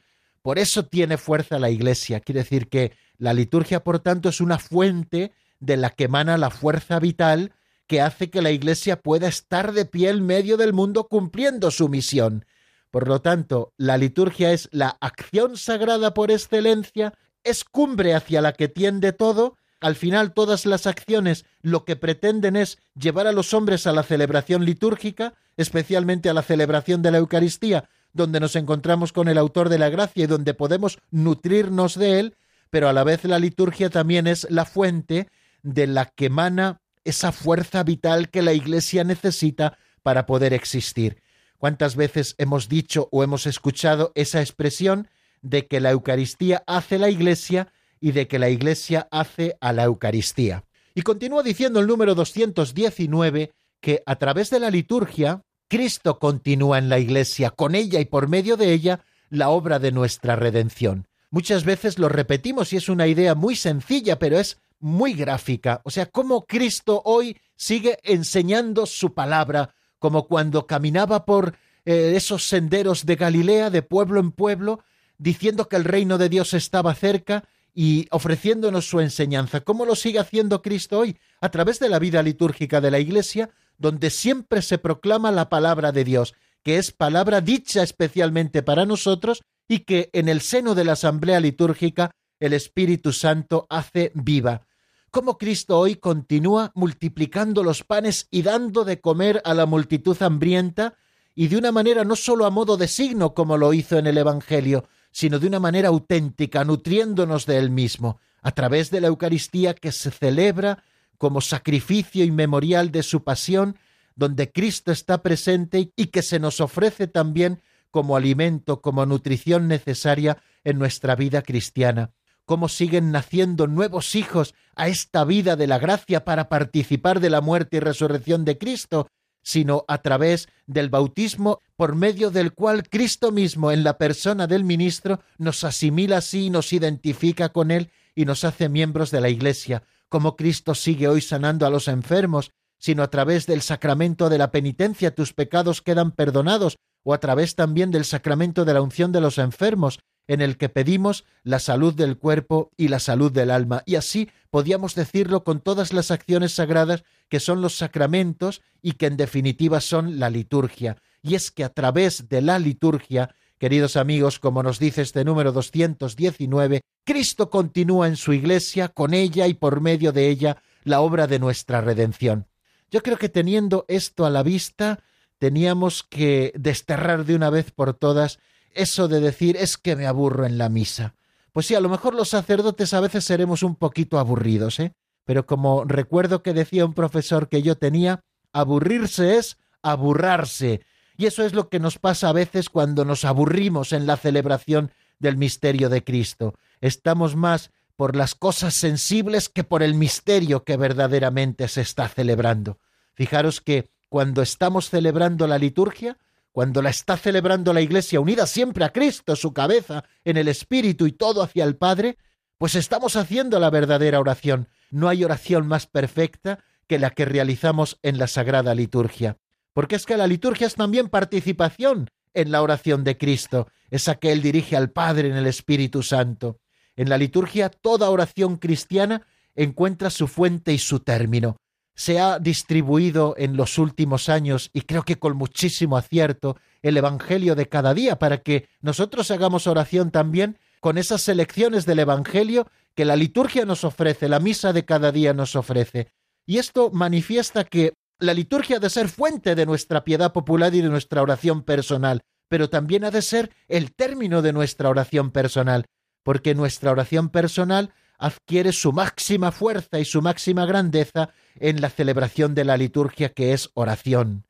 A: por eso tiene fuerza la Iglesia. Quiere decir que la liturgia, por tanto, es una fuente de la que emana la fuerza vital que hace que la Iglesia pueda estar de pie en medio del mundo cumpliendo su misión. Por lo tanto, la liturgia es la acción sagrada por excelencia, es cumbre hacia la que tiende todo, al final todas las acciones lo que pretenden es llevar a los hombres a la celebración litúrgica, especialmente a la celebración de la Eucaristía, donde nos encontramos con el autor de la gracia y donde podemos nutrirnos de él, pero a la vez la liturgia también es la fuente de la que emana esa fuerza vital que la Iglesia necesita para poder existir. ¿Cuántas veces hemos dicho o hemos escuchado esa expresión de que la Eucaristía hace la Iglesia y de que la Iglesia hace a la Eucaristía? Y continúa diciendo el número 219 que a través de la liturgia Cristo continúa en la Iglesia, con ella y por medio de ella, la obra de nuestra redención. Muchas veces lo repetimos y es una idea muy sencilla, pero es muy gráfica. O sea, cómo Cristo hoy sigue enseñando su palabra, como cuando caminaba por eh, esos senderos de Galilea, de pueblo en pueblo, diciendo que el reino de Dios estaba cerca y ofreciéndonos su enseñanza. ¿Cómo lo sigue haciendo Cristo hoy? A través de la vida litúrgica de la Iglesia, donde siempre se proclama la palabra de Dios, que es palabra dicha especialmente para nosotros y que en el seno de la asamblea litúrgica el Espíritu Santo hace viva. Como Cristo hoy continúa multiplicando los panes y dando de comer a la multitud hambrienta, y de una manera no sólo a modo de signo como lo hizo en el Evangelio, sino de una manera auténtica, nutriéndonos de él mismo, a través de la Eucaristía que se celebra como sacrificio y memorial de su pasión, donde Cristo está presente y que se nos ofrece también como alimento, como nutrición necesaria en nuestra vida cristiana. Cómo siguen naciendo nuevos hijos a esta vida de la gracia para participar de la muerte y resurrección de Cristo, sino a través del bautismo por medio del cual Cristo mismo en la persona del ministro nos asimila así, nos identifica con él y nos hace miembros de la Iglesia, como Cristo sigue hoy sanando a los enfermos, sino a través del sacramento de la penitencia tus pecados quedan perdonados, o a través también del sacramento de la unción de los enfermos, en el que pedimos la salud del cuerpo y la salud del alma. Y así podíamos decirlo con todas las acciones sagradas que son los sacramentos y que en definitiva son la liturgia. Y es que a través de la liturgia, queridos amigos, como nos dice este número 219, Cristo continúa en su iglesia, con ella y por medio de ella, la obra de nuestra redención. Yo creo que teniendo esto a la vista, teníamos que desterrar de una vez por todas eso de decir es que me aburro en la misa. Pues sí, a lo mejor los sacerdotes a veces seremos un poquito aburridos, ¿eh? Pero como recuerdo que decía un profesor que yo tenía, aburrirse es aburrarse. Y eso es lo que nos pasa a veces cuando nos aburrimos en la celebración del misterio de Cristo. Estamos más por las cosas sensibles que por el misterio que verdaderamente se está celebrando. Fijaros que cuando estamos celebrando la liturgia, cuando la está celebrando la Iglesia unida siempre a Cristo, su cabeza, en el Espíritu y todo hacia el Padre, pues estamos haciendo la verdadera oración. No hay oración más perfecta que la que realizamos en la Sagrada Liturgia. Porque es que la liturgia es también participación en la oración de Cristo, esa que Él dirige al Padre en el Espíritu Santo. En la liturgia toda oración cristiana encuentra su fuente y su término se ha distribuido en los últimos años, y creo que con muchísimo acierto, el Evangelio de cada día, para que nosotros hagamos oración también con esas selecciones del Evangelio que la liturgia nos ofrece, la misa de cada día nos ofrece. Y esto manifiesta que la liturgia ha de ser fuente de nuestra piedad popular y de nuestra oración personal, pero también ha de ser el término de nuestra oración personal, porque nuestra oración personal adquiere su máxima fuerza y su máxima grandeza en la celebración de la liturgia que es oración.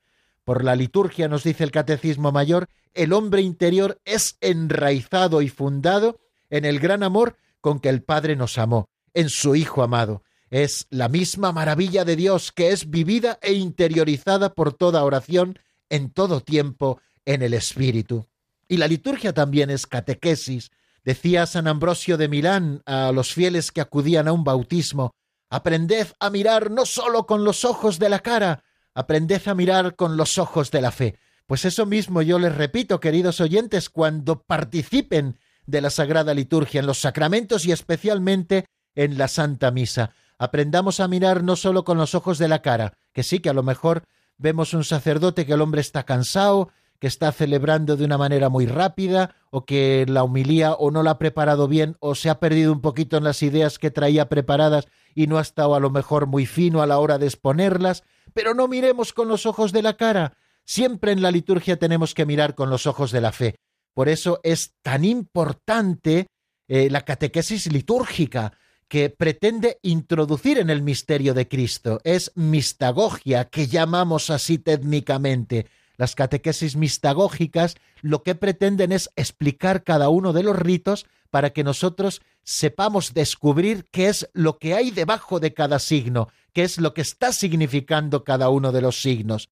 A: Por la liturgia, nos dice el Catecismo Mayor, el hombre interior es enraizado y fundado en el gran amor con que el Padre nos amó, en su Hijo amado. Es la misma maravilla de Dios que es vivida e interiorizada por toda oración en todo tiempo en el Espíritu. Y la liturgia también es catequesis, Decía San Ambrosio de Milán a los fieles que acudían a un bautismo, aprended a mirar no sólo con los ojos de la cara, aprended a mirar con los ojos de la fe. Pues eso mismo yo les repito, queridos oyentes, cuando participen de la Sagrada Liturgia, en los sacramentos y especialmente en la Santa Misa. Aprendamos a mirar no sólo con los ojos de la cara, que sí que a lo mejor vemos un sacerdote que el hombre está cansado, que está celebrando de una manera muy rápida o que la humilía o no la ha preparado bien o se ha perdido un poquito en las ideas que traía preparadas y no ha estado a lo mejor muy fino a la hora de exponerlas, pero no miremos con los ojos de la cara. Siempre en la liturgia tenemos que mirar con los ojos de la fe. Por eso es tan importante eh, la catequesis litúrgica que pretende introducir en el misterio de Cristo. Es mistagogia, que llamamos así técnicamente las catequesis mistagógicas lo que pretenden es explicar cada uno de los ritos para que nosotros sepamos descubrir qué es lo que hay debajo de cada signo, qué es lo que está significando cada uno de los signos.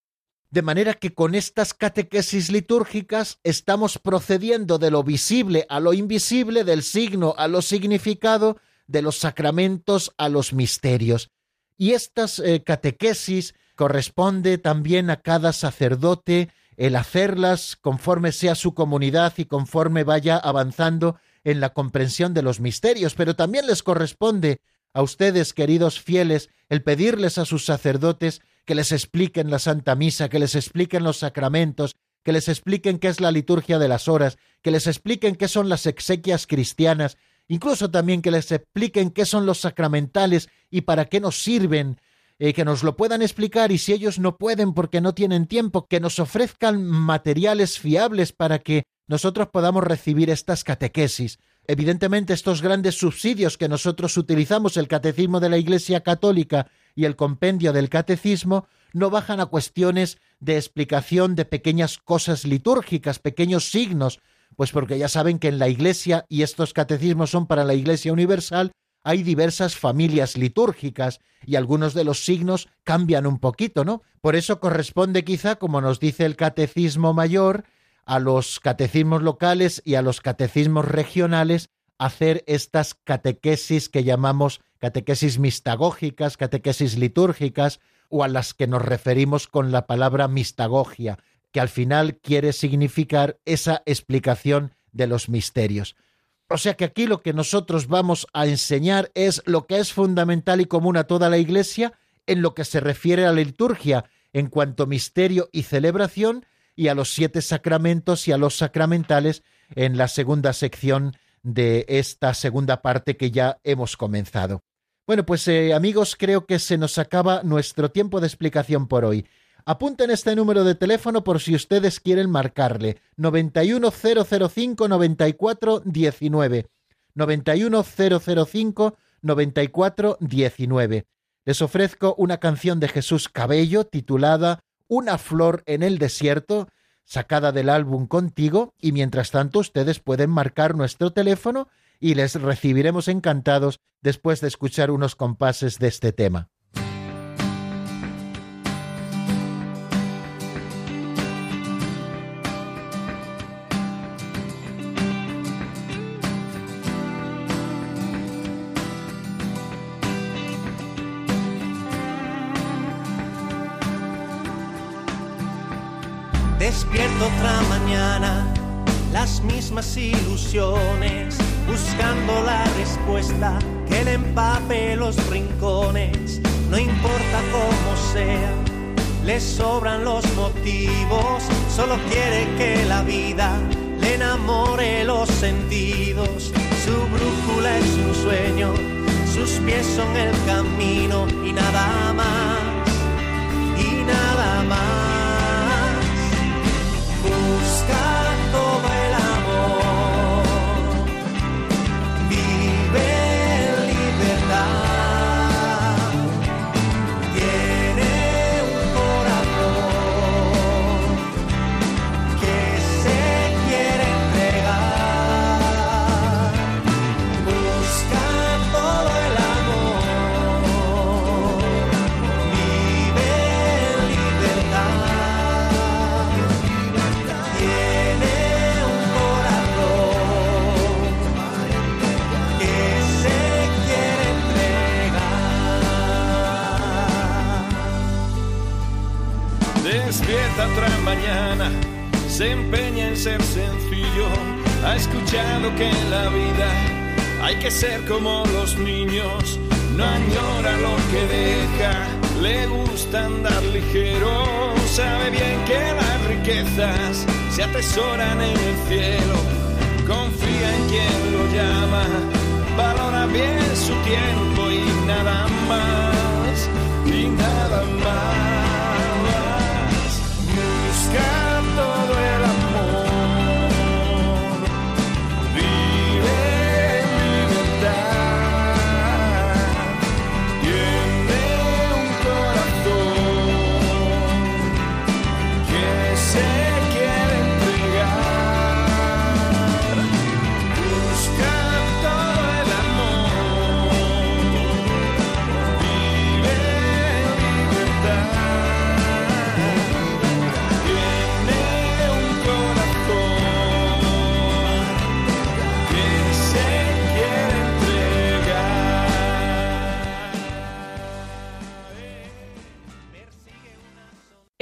A: De manera que con estas catequesis litúrgicas estamos procediendo de lo visible a lo invisible, del signo a lo significado, de los sacramentos a los misterios. Y estas eh, catequesis corresponde también a cada sacerdote el hacerlas conforme sea su comunidad y conforme vaya avanzando en la comprensión de los misterios, pero también les corresponde a ustedes, queridos fieles, el pedirles a sus sacerdotes que les expliquen la Santa Misa, que les expliquen los sacramentos, que les expliquen qué es la liturgia de las horas, que les expliquen qué son las exequias cristianas, incluso también que les expliquen qué son los sacramentales y para qué nos sirven, eh, que nos lo puedan explicar y si ellos no pueden porque no tienen tiempo, que nos ofrezcan materiales fiables para que nosotros podamos recibir estas catequesis. Evidentemente estos grandes subsidios que nosotros utilizamos, el Catecismo de la Iglesia Católica y el Compendio del Catecismo, no bajan a cuestiones de explicación de pequeñas cosas litúrgicas, pequeños signos, pues porque ya saben que en la Iglesia, y estos catecismos son para la Iglesia Universal, hay diversas familias litúrgicas y algunos de los signos cambian un poquito, ¿no? Por eso corresponde quizá, como nos dice el Catecismo Mayor, a los catecismos locales y a los catecismos regionales hacer estas catequesis que llamamos catequesis mistagógicas, catequesis litúrgicas, o a las que nos referimos con la palabra mistagogia, que al final quiere significar esa explicación de los misterios. O sea que aquí lo que nosotros vamos a enseñar es lo que es fundamental y común a toda la Iglesia en lo que se refiere a la liturgia en cuanto misterio y celebración y a los siete sacramentos y a los sacramentales en la segunda sección de esta segunda parte que ya hemos comenzado. Bueno, pues eh, amigos, creo que se nos acaba nuestro tiempo de explicación por hoy. Apunten este número de teléfono por si ustedes quieren marcarle. 91005-9419. 91005-9419. Les ofrezco una canción de Jesús Cabello titulada Una flor en el desierto, sacada del álbum Contigo, y mientras tanto ustedes pueden marcar nuestro teléfono y les recibiremos encantados después de escuchar unos compases de este tema.
F: Las mismas ilusiones buscando la respuesta que le empape los rincones. No importa cómo sea, le sobran los motivos, solo quiere que la vida le enamore los sentidos. Su brújula es un sueño, sus pies son el camino y nada más, y nada más.
G: Se empeña en ser sencillo, ha escuchado que la vida hay que ser como los niños, no añora lo que deja, le gusta andar ligero, sabe bien que las riquezas se atesoran en el cielo, confía en quien lo llama, valora bien su tiempo y nada más, y nada más. Yeah.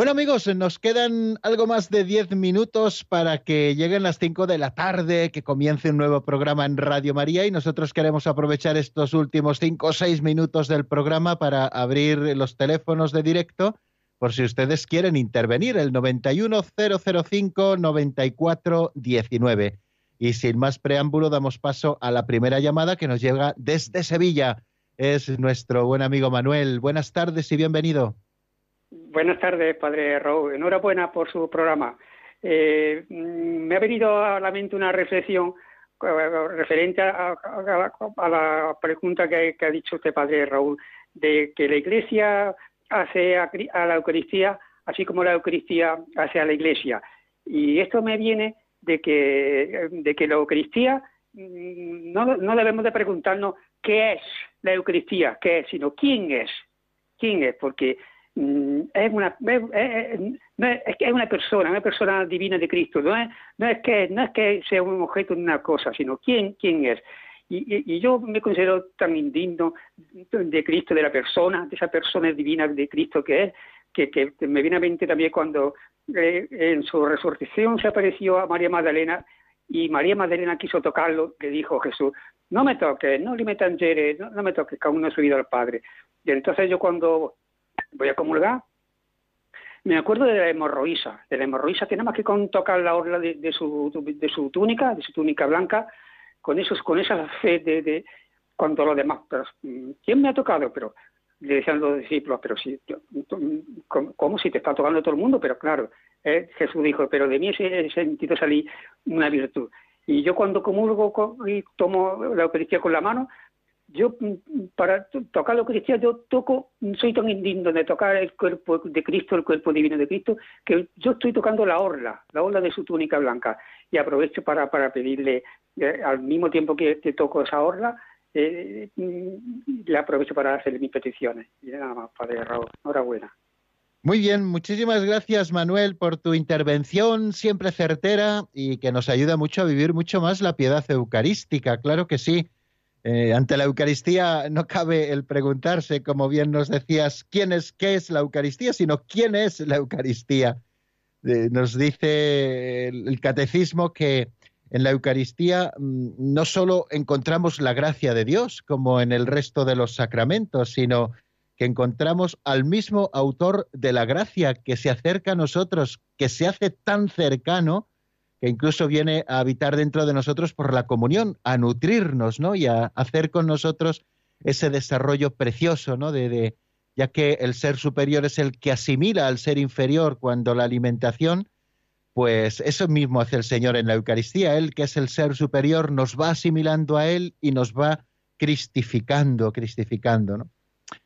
A: Bueno amigos, nos quedan algo más de 10 minutos para que lleguen las 5 de la tarde, que comience un nuevo programa en Radio María y nosotros queremos aprovechar estos últimos 5 o 6 minutos del programa para abrir los teléfonos de directo por si ustedes quieren intervenir, el 91005-9419. Y sin más preámbulo, damos paso a la primera llamada que nos llega desde Sevilla. Es nuestro buen amigo Manuel. Buenas tardes y bienvenido.
H: Buenas tardes, padre Raúl. Enhorabuena por su programa. Eh, mm, me ha venido a la mente una reflexión eh, referente a, la pregunta que, ha dicho usted, padre Raúl, de que la Iglesia hace a, la Eucaristía así como la Eucaristía hace a la Iglesia. Y esto me viene de que, de que la Eucaristía mm, no, no debemos de preguntarnos qué es la Eucaristía, qué es, sino quién es. ¿Quién es? Porque es una es, una persona, una persona divina de Cristo. No es, es que no es que sea un objeto de una cosa, sino quién quién es. Y, yo me considero tan indigno de Cristo, de la persona, de esa persona divina de Cristo que es, que, me viene a mente también cuando eh, en su resurrección se apareció a María Magdalena y María Magdalena quiso tocarlo, le dijo Jesús, no me toques, no le metan no, no me toques, que aún no he subido al Padre. Y entonces yo cuando voy a comulgar, me acuerdo de la hemorroísa, de la hemorroísa que nada más que con tocar la orla de, su, de su túnica, de su túnica blanca, con esos, con esa fe de, de cuanto lo demás, ¿quién me ha tocado? Pero le decían los discípulos, pero si, ¿cómo, si te está tocando todo el mundo? Pero claro, eh, Jesús dijo, pero de mí ese sentido salí una virtud. Y yo cuando comulgo y tomo la Eucaristía con la mano, yo para tocar la Eucaristía yo toco, soy tan indigno de tocar el cuerpo de Cristo, el cuerpo divino de Cristo, que yo estoy tocando la orla, la orla de su túnica blanca. Y aprovecho para, para pedirle, eh, al mismo tiempo que te toco esa orla, eh, le aprovecho para hacer mis peticiones. Padre Raúl. Enhorabuena.
A: Muy bien, muchísimas gracias Manuel por tu intervención siempre certera y que nos ayuda mucho a vivir mucho más la piedad eucarística, claro que sí. Eh, ante la Eucaristía no cabe el preguntarse, como bien nos decías, quién es, qué es la Eucaristía, sino quién es la Eucaristía. Nos dice el catecismo que en la Eucaristía mm, no solo encontramos la gracia de Dios, como en el resto de los sacramentos, sino que encontramos al mismo autor de la gracia que se acerca a nosotros, que se hace tan cercano, que incluso viene a habitar dentro de nosotros por la comunión, a nutrirnos, ¿no? Y a hacer con nosotros ese desarrollo precioso, ¿no? De, ya que el ser superior es el que asimila al ser inferior cuando la alimentación pues eso mismo hace el Señor en la Eucaristía. Él, que es el ser superior, nos va asimilando a Él y nos va cristificando, cristificando. ¿no?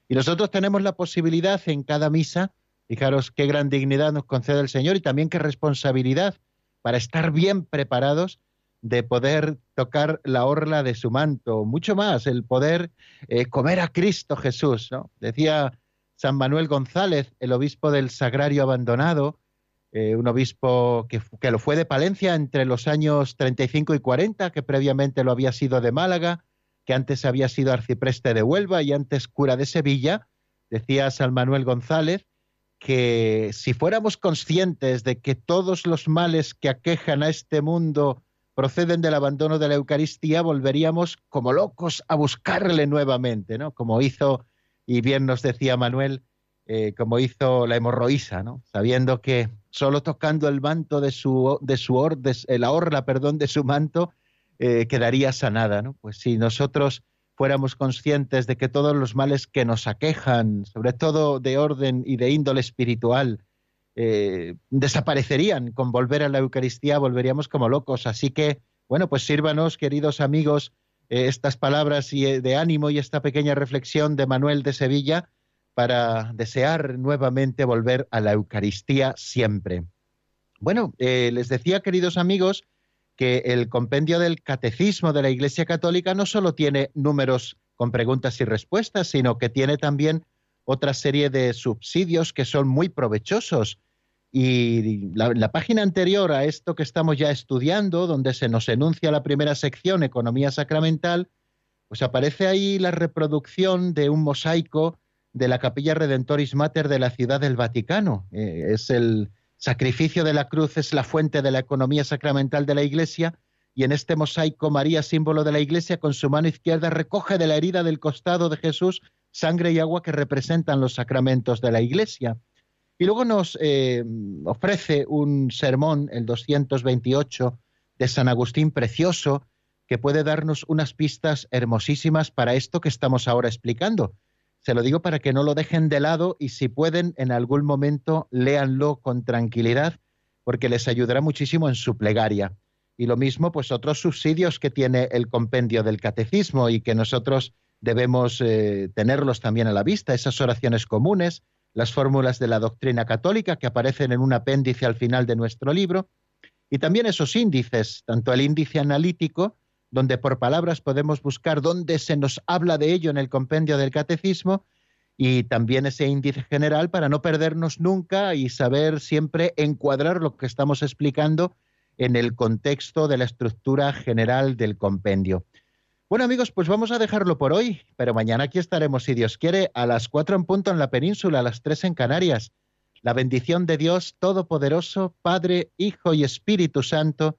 A: Y nosotros tenemos la posibilidad en cada misa, fijaros qué gran dignidad nos concede el Señor y también qué responsabilidad para estar bien preparados de poder tocar la orla de su manto, mucho más, el poder eh, comer a Cristo Jesús. ¿no? Decía San Manuel González, el obispo del Sagrario Abandonado, eh, un obispo que, que, lo fue de Palencia entre los años 35 y 40, que previamente lo había sido de Málaga, que antes había sido arcipreste de Huelva y antes cura de Sevilla, decía San Manuel González, que si fuéramos conscientes de que todos los males que aquejan a este mundo proceden del abandono de la Eucaristía, volveríamos como locos a buscarle nuevamente, ¿no? Como hizo, y bien nos decía Manuel, eh, como hizo la hemorroísa, ¿no? Sabiendo que solo tocando el manto de su, de su or, eh, la orla, perdón, de su manto, eh, quedaría sanada, ¿no? Pues si nosotros fuéramos conscientes de que todos los males que nos aquejan, sobre todo de orden y de índole espiritual, desaparecerían con volver a la Eucaristía, volveríamos como locos. Así que, bueno, pues sírvanos, queridos amigos, estas palabras de ánimo y esta pequeña reflexión de Manuel de Sevilla, para desear nuevamente volver a la Eucaristía siempre. Bueno, eh, les decía, queridos amigos, que el compendio del Catecismo de la Iglesia Católica no solo tiene números con preguntas y respuestas, sino que tiene también otra serie de subsidios que son muy provechosos. Y la, la página anterior a esto que estamos ya estudiando, donde se nos enuncia la primera sección, Economía Sacramental, pues aparece ahí la reproducción de un mosaico de la Capilla Redentoris Mater de la Ciudad del Vaticano. Eh, es el sacrificio de la cruz, es la fuente de la economía sacramental de la Iglesia, y en este mosaico María, símbolo de la Iglesia, con su mano izquierda recoge de la herida del costado de Jesús sangre y agua que representan los sacramentos de la Iglesia. Y luego nos eh, ofrece un sermón, el 228 de San Agustín precioso, que puede darnos unas pistas hermosísimas para esto que estamos ahora explicando. Se lo digo para que no lo dejen de lado y si pueden en algún momento léanlo con tranquilidad porque les ayudará muchísimo en su plegaria. Y lo mismo, pues otros subsidios que tiene el compendio del catecismo y que nosotros debemos eh, tenerlos también a la vista, esas oraciones comunes, las fórmulas de la doctrina católica que aparecen en un apéndice al final de nuestro libro, y también esos índices, tanto el índice analítico, donde por palabras podemos buscar dónde se nos habla de ello en el compendio del catecismo, y también ese índice general para no perdernos nunca y saber siempre encuadrar lo que estamos explicando en el contexto de la estructura general del compendio. Bueno amigos, pues vamos a dejarlo por hoy, pero mañana aquí estaremos, si Dios quiere, a las cuatro en punto en la península, a las tres en Canarias. La bendición de Dios Todopoderoso, Padre, Hijo y Espíritu Santo,